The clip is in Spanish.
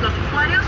los usuarios